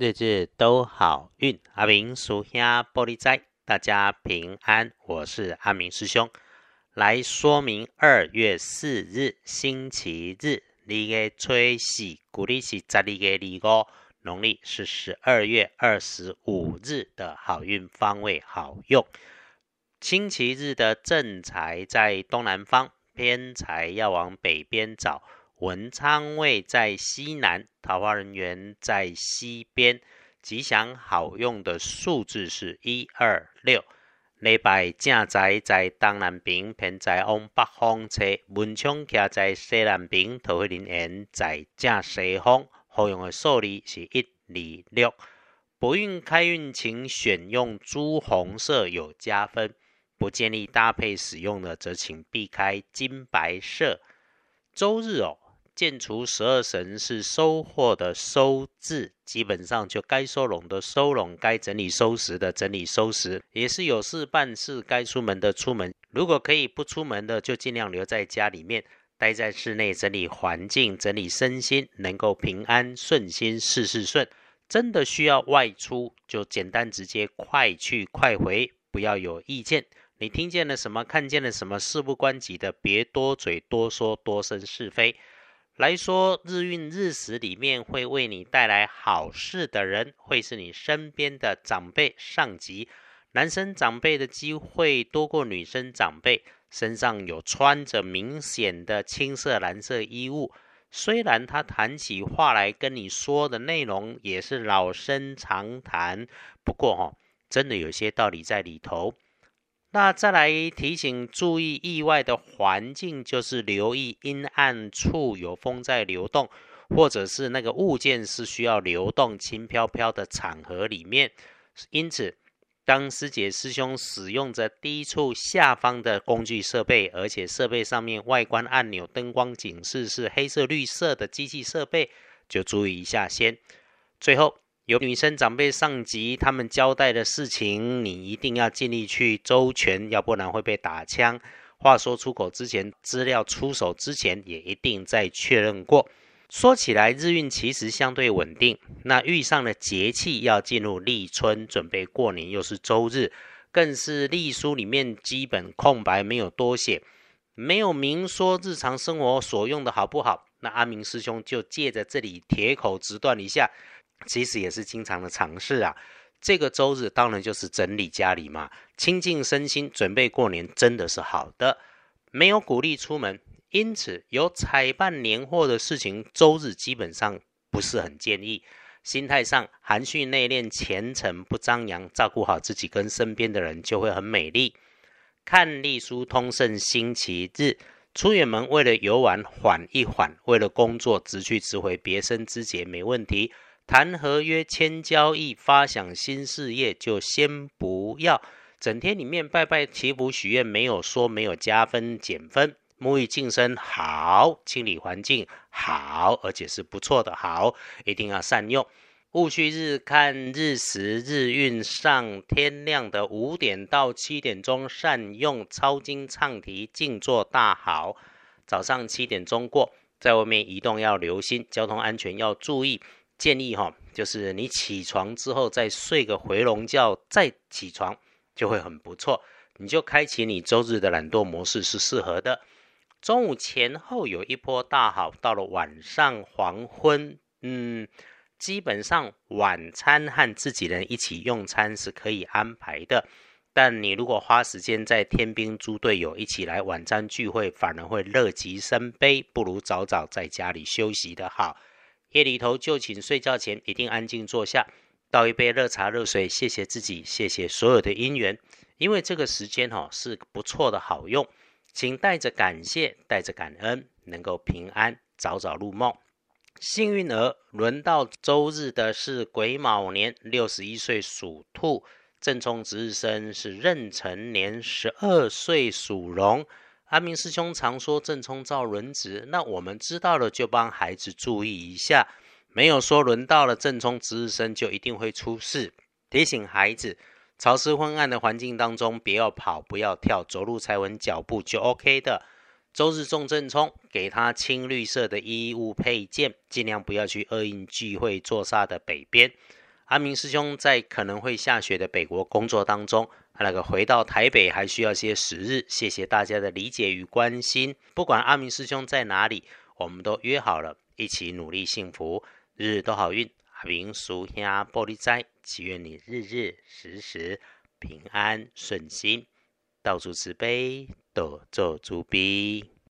日日都好运。阿明属下玻璃斋，大家平安。我是阿明师兄，来说明二月四日星期日，你个吹喜，古历是十二月二五，农历是十二月二十五日的好运方位好用。星期日的正财在东南方，偏财要往北边找。文昌位在西南，桃花人员在西边。吉祥好用的数字是一二六。礼拜正在在东南边，偏在往北方车。文昌徛在西南边，桃花人缘在正西方。好用的数字是一二六。不运开运，请选用朱红色有加分。不建议搭配使用的，则请避开金白色。周日哦。建除十二神是收获的收字，基本上就该收拢的收拢，该整理收拾的整理收拾，也是有事办事，该出门的出门。如果可以不出门的，就尽量留在家里面，待在室内整理环境，整理身心，能够平安顺心，事事顺。真的需要外出，就简单直接，快去快回，不要有意见。你听见了什么？看见了什么？事不关己的，别多嘴多说，多生是非。来说，日运日时里面会为你带来好事的人，会是你身边的长辈、上级。男生长辈的机会多过女生长辈，身上有穿着明显的青色、蓝色衣物。虽然他谈起话来跟你说的内容也是老生常谈，不过哈，真的有些道理在里头。那再来提醒注意意外的环境，就是留意阴暗处有风在流动，或者是那个物件是需要流动轻飘飘的场合里面。因此，当师姐师兄使用着低处下方的工具设备，而且设备上面外观按钮、灯光警示是黑色、绿色的机器设备，就注意一下先。最后。有女生长辈上级他们交代的事情，你一定要尽力去周全，要不然会被打枪。话说出口之前，资料出手之前，也一定再确认过。说起来，日运其实相对稳定。那遇上了节气，要进入立春，准备过年，又是周日，更是历书里面基本空白，没有多写，没有明说日常生活所用的好不好。那阿明师兄就借着这里铁口直断一下。其实也是经常的尝试啊。这个周日当然就是整理家里嘛，清净身心，准备过年，真的是好的。没有鼓励出门，因此有采办年货的事情，周日基本上不是很建议。心态上含蓄内敛、虔诚不张扬，照顾好自己跟身边的人，就会很美丽。看历书通胜星期日，出远门为了游玩缓一缓，为了工作直去直回，别生枝节没问题。谈合约、签交易、发想新事业，就先不要。整天里面拜拜祈福许愿，没有说没有加分减分。沐浴净身好，清理环境好，而且是不错的好，一定要善用。戊戌日看日时日运上，天亮的五点到七点钟善用抄经唱题静坐大好。早上七点钟过，在外面移动要留心交通安全要注意。建议哈，就是你起床之后再睡个回笼觉，再起床就会很不错。你就开启你周日的懒惰模式是适合的。中午前后有一波大好，到了晚上黄昏，嗯，基本上晚餐和自己人一起用餐是可以安排的。但你如果花时间在天兵猪队友一起来晚餐聚会，反而会乐极生悲，不如早早在家里休息的好。夜里头就寝睡觉前一定安静坐下，倒一杯热茶热水，谢谢自己，谢谢所有的因缘，因为这个时间哈是不错的好用，请带着感谢，带着感恩，能够平安早早入梦。幸运儿轮到周日的是癸卯年，六十一岁属兔，正冲值日生是壬辰年，十二岁属龙。阿明师兄常说正冲造轮值，那我们知道了就帮孩子注意一下，没有说轮到了正冲值日生就一定会出事。提醒孩子，潮湿昏暗的环境当中，不要跑，不要跳，走路踩稳脚步就 OK 的。周日重正冲，给他青绿色的衣物配件，尽量不要去恶印聚会坐煞的北边。阿明师兄在可能会下雪的北国工作当中，那个回到台北还需要些时日。谢谢大家的理解与关心。不管阿明师兄在哪里，我们都约好了，一起努力幸福，日日都好运。阿明叔兄玻璃斋，祈愿你日日时时平安顺心，到处慈悲，多做主逼。